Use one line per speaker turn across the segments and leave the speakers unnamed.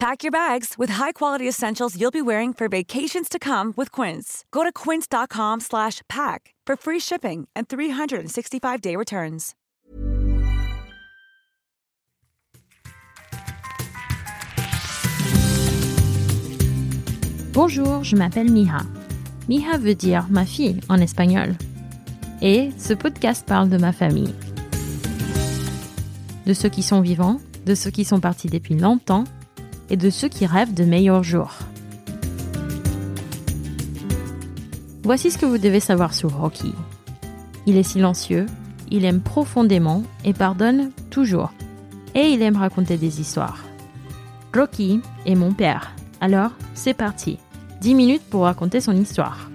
Pack your bags with high-quality essentials you'll be wearing for vacations to come with Quince. Go to quince.com/pack for free shipping and 365-day returns.
Bonjour, je m'appelle Miha. Miha veut dire ma fille en espagnol. Et ce podcast parle de ma famille. De ceux qui sont vivants, de ceux qui sont partis depuis longtemps et de ceux qui rêvent de meilleurs jours. Voici ce que vous devez savoir sur Rocky. Il est silencieux, il aime profondément et pardonne toujours. Et il aime raconter des histoires. Rocky est mon père. Alors, c'est parti. 10 minutes pour raconter son histoire.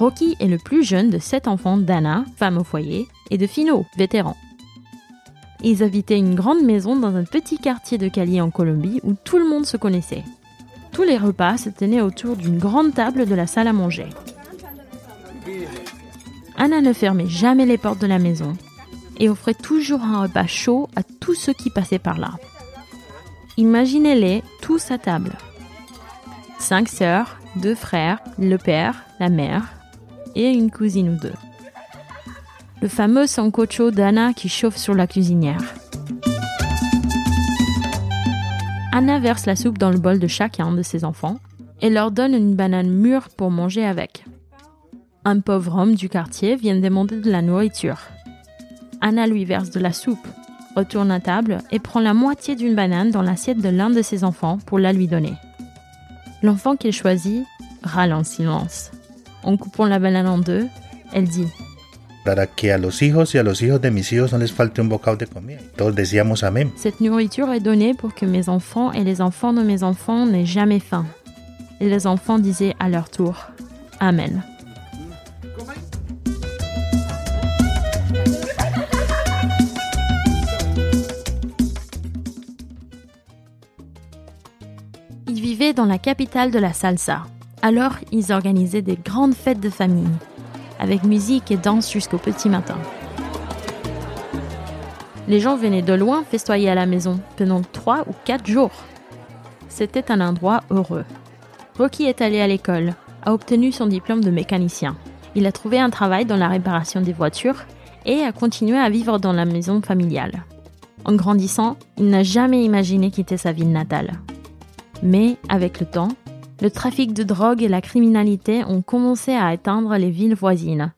Rocky est le plus jeune de sept enfants d'Anna, femme au foyer, et de Fino, vétéran. Ils habitaient une grande maison dans un petit quartier de Cali en Colombie où tout le monde se connaissait. Tous les repas se tenaient autour d'une grande table de la salle à manger. Anna ne fermait jamais les portes de la maison et offrait toujours un repas chaud à tous ceux qui passaient par là. Imaginez-les tous à table. Cinq sœurs, deux frères, le père, la mère et une cousine ou deux. Le fameux sancocho d'Anna qui chauffe sur la cuisinière. Anna verse la soupe dans le bol de chacun de ses enfants et leur donne une banane mûre pour manger avec. Un pauvre homme du quartier vient demander de la nourriture. Anna lui verse de la soupe, retourne à table et prend la moitié d'une banane dans l'assiette de l'un de ses enfants pour la lui donner. L'enfant qu'elle choisit râle en silence. En coupant la banane en deux, elle dit
para que a los hijos y a los hijos de mis hijos no les falte un bocado de comida. Todos decíamos amén.
Cette nourriture est donnée pour que mes enfants et les enfants de mes enfants n'aient jamais faim. Et les enfants disaient à leur tour Amen. Ils vivaient dans la capitale de la salsa. Alors, ils organisaient des grandes fêtes de famille, avec musique et danse jusqu'au petit matin. Les gens venaient de loin festoyer à la maison pendant trois ou quatre jours. C'était un endroit heureux. Rocky est allé à l'école, a obtenu son diplôme de mécanicien. Il a trouvé un travail dans la réparation des voitures et a continué à vivre dans la maison familiale. En grandissant, il n'a jamais imaginé quitter sa ville natale. Mais avec le temps, le trafic de drogue et la criminalité ont commencé à atteindre les villes voisines,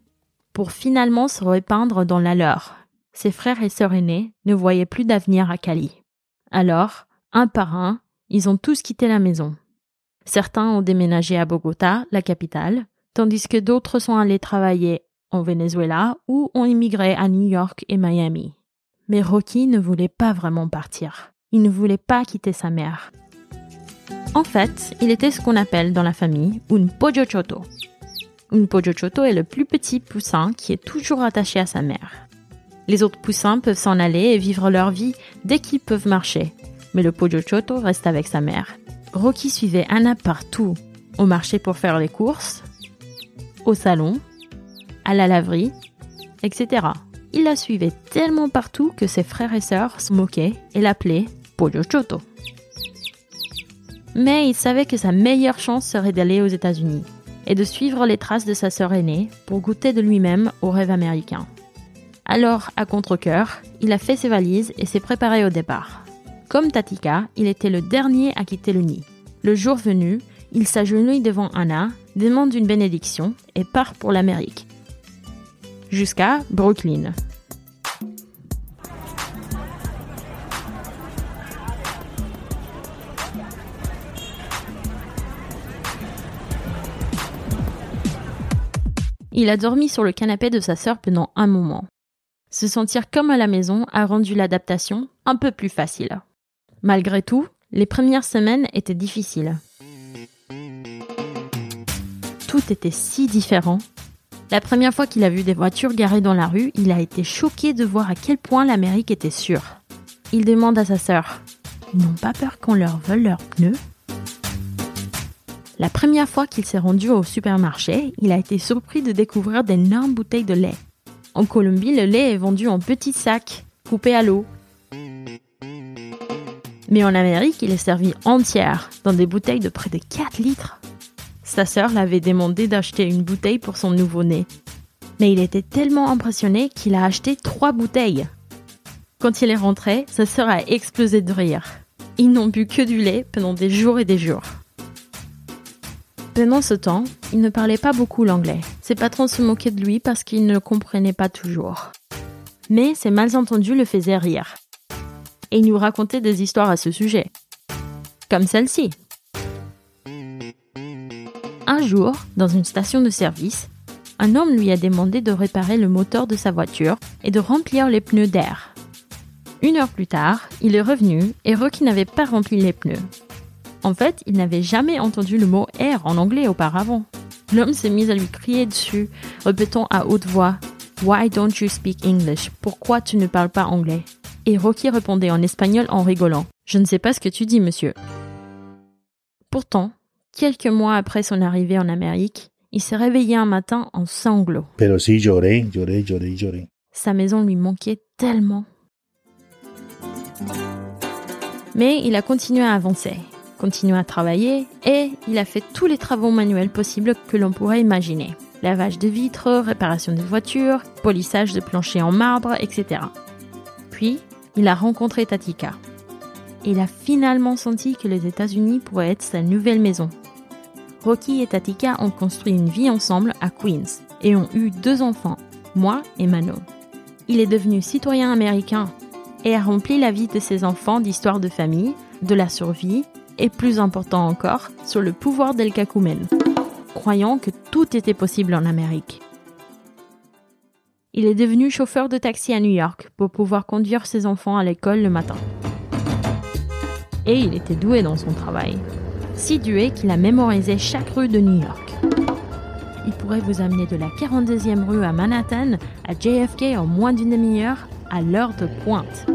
pour finalement se répandre dans la leur. Ses frères et sœurs aînés ne voyaient plus d'avenir à Cali. Alors, un par un, ils ont tous quitté la maison. Certains ont déménagé à Bogota, la capitale, tandis que d'autres sont allés travailler en Venezuela ou ont immigré à New York et Miami. Mais Rocky ne voulait pas vraiment partir. Il ne voulait pas quitter sa mère. En fait, il était ce qu'on appelle dans la famille un pollo choto. Un pollo choto est le plus petit poussin qui est toujours attaché à sa mère. Les autres poussins peuvent s'en aller et vivre leur vie dès qu'ils peuvent marcher, mais le pollo choto reste avec sa mère. Rocky suivait Anna partout, au marché pour faire les courses, au salon, à la laverie, etc. Il la suivait tellement partout que ses frères et sœurs se moquaient et l'appelaient pollo choto mais il savait que sa meilleure chance serait d'aller aux États-Unis et de suivre les traces de sa sœur aînée pour goûter de lui-même au rêve américain. Alors, à contre-coeur, il a fait ses valises et s'est préparé au départ. Comme Tatika, il était le dernier à quitter le nid. Le jour venu, il s'agenouille devant Anna, demande une bénédiction et part pour l'Amérique. Jusqu'à Brooklyn, Il a dormi sur le canapé de sa sœur pendant un moment. Se sentir comme à la maison a rendu l'adaptation un peu plus facile. Malgré tout, les premières semaines étaient difficiles. Tout était si différent. La première fois qu'il a vu des voitures garées dans la rue, il a été choqué de voir à quel point l'Amérique était sûre. Il demande à sa sœur Ils n'ont pas peur qu'on leur vole leurs pneus? La première fois qu'il s'est rendu au supermarché, il a été surpris de découvrir d'énormes bouteilles de lait. En Colombie, le lait est vendu en petits sacs, coupés à l'eau. Mais en Amérique, il est servi entière, dans des bouteilles de près de 4 litres. Sa sœur l'avait demandé d'acheter une bouteille pour son nouveau-né. Mais il était tellement impressionné qu'il a acheté trois bouteilles. Quand il est rentré, sa sœur a explosé de rire. Ils n'ont bu que du lait pendant des jours et des jours. Pendant ce temps, il ne parlait pas beaucoup l'anglais. Ses patrons se moquaient de lui parce qu'il ne le comprenait pas toujours. Mais ses malentendus le faisaient rire et il nous racontait des histoires à ce sujet. Comme celle-ci. Un jour, dans une station de service, un homme lui a demandé de réparer le moteur de sa voiture et de remplir les pneus d'air. Une heure plus tard, il est revenu et Rocky n'avait pas rempli les pneus. En fait, il n'avait jamais entendu le mot air en anglais auparavant. L'homme s'est mis à lui crier dessus, répétant à haute voix Why don't you speak English? Pourquoi tu ne parles pas anglais? Et Rocky répondait en espagnol en rigolant. Je ne sais pas ce que tu dis, monsieur. Pourtant, quelques mois après son arrivée en Amérique, il s'est réveillé un matin en sanglots.
Pero sí lloré, lloré, lloré, lloré.
Sa maison lui manquait tellement. Mais il a continué à avancer, continué à travailler et il a fait tous les travaux manuels possibles que l'on pourrait imaginer. Lavage de vitres, réparation des voitures, polissage de planchers en marbre, etc. Puis, il a rencontré Tatika. Il a finalement senti que les États-Unis pourraient être sa nouvelle maison. Rocky et Tatika ont construit une vie ensemble à Queens et ont eu deux enfants, moi et Mano. Il est devenu citoyen américain et a rempli la vie de ses enfants d'histoires de famille, de la survie et plus important encore, sur le pouvoir d'El Kakumen, croyant que tout était possible en Amérique. Il est devenu chauffeur de taxi à New York pour pouvoir conduire ses enfants à l'école le matin. Et il était doué dans son travail. Si doué qu'il a mémorisé chaque rue de New York. Il pourrait vous amener de la 42e rue à Manhattan à JFK en moins d'une demi-heure à l'heure de pointe.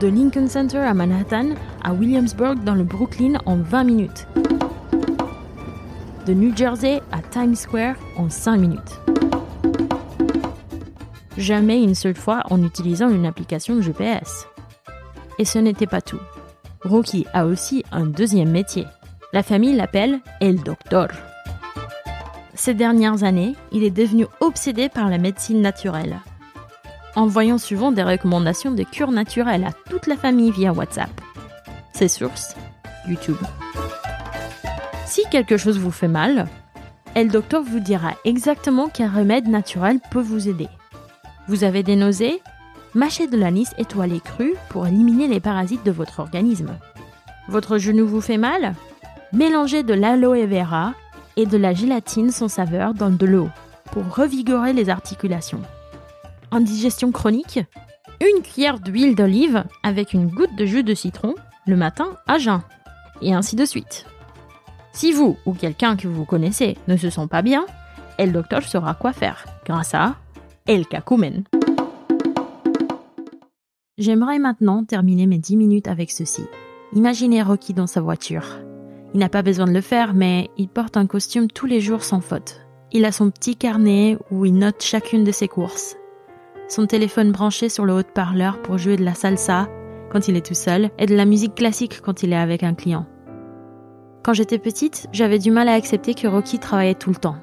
De Lincoln Center à Manhattan à Williamsburg dans le Brooklyn en 20 minutes. De New Jersey à Times Square en 5 minutes jamais une seule fois en utilisant une application GPS. Et ce n'était pas tout. Rocky a aussi un deuxième métier. La famille l'appelle El Doctor. Ces dernières années, il est devenu obsédé par la médecine naturelle, envoyant souvent des recommandations de cures naturelles à toute la famille via WhatsApp. Ses sources YouTube. Si quelque chose vous fait mal, El Doctor vous dira exactement quel remède naturel peut vous aider. Vous avez des nausées? Mâchez de l'anis étoilé cru pour éliminer les parasites de votre organisme. Votre genou vous fait mal? Mélangez de l'aloe vera et de la gélatine sans saveur dans de l'eau pour revigorer les articulations. Indigestion chronique Une cuillère d'huile d'olive avec une goutte de jus de citron le matin à jeun. Et ainsi de suite. Si vous ou quelqu'un que vous connaissez ne se sent pas bien, le docteur saura quoi faire grâce à El Kakumen. J'aimerais maintenant terminer mes 10 minutes avec ceci. Imaginez Rocky dans sa voiture. Il n'a pas besoin de le faire, mais il porte un costume tous les jours sans faute. Il a son petit carnet où il note chacune de ses courses. Son téléphone branché sur le haut-parleur pour jouer de la salsa quand il est tout seul et de la musique classique quand il est avec un client. Quand j'étais petite, j'avais du mal à accepter que Rocky travaillait tout le temps.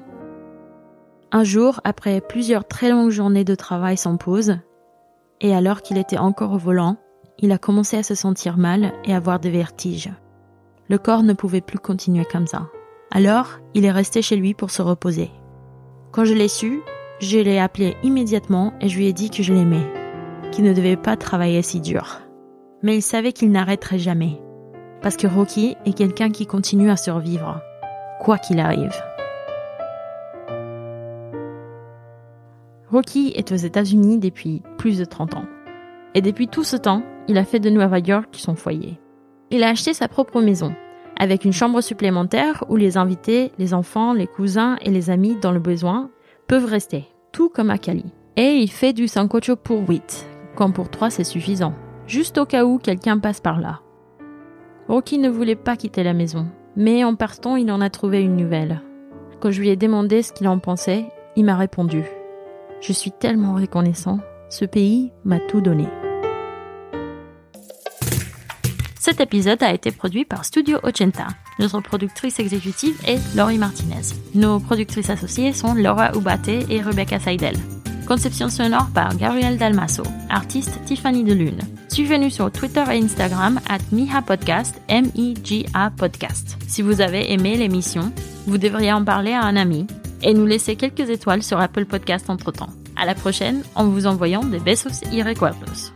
Un jour, après plusieurs très longues journées de travail sans pause, et alors qu'il était encore au volant, il a commencé à se sentir mal et avoir des vertiges. Le corps ne pouvait plus continuer comme ça. Alors, il est resté chez lui pour se reposer. Quand je l'ai su, je l'ai appelé immédiatement et je lui ai dit que je l'aimais, qu'il ne devait pas travailler si dur. Mais il savait qu'il n'arrêterait jamais. Parce que Rocky est quelqu'un qui continue à survivre, quoi qu'il arrive. Rocky est aux États-Unis depuis plus de 30 ans. Et depuis tout ce temps, il a fait de Nueva York son foyer. Il a acheté sa propre maison, avec une chambre supplémentaire où les invités, les enfants, les cousins et les amis dans le besoin peuvent rester, tout comme à Cali. Et il fait du sancocho pour 8, quand pour 3 c'est suffisant, juste au cas où quelqu'un passe par là. Rocky ne voulait pas quitter la maison, mais en partant il en a trouvé une nouvelle. Quand je lui ai demandé ce qu'il en pensait, il m'a répondu ⁇ Je suis tellement reconnaissant, ce pays m'a tout donné ⁇ Cet épisode a été produit par Studio Ochenta. Notre productrice exécutive est Laurie Martinez. Nos productrices associées sont Laura Ubate et Rebecca Seidel. Conception sonore par Gabriel Dalmasso. Artiste Tiffany Delune. Suivez-nous sur Twitter et Instagram at Miha Podcast, M-I-G-A Podcast. Si vous avez aimé l'émission, vous devriez en parler à un ami et nous laisser quelques étoiles sur Apple Podcast entre temps. À la prochaine en vous envoyant des besos y.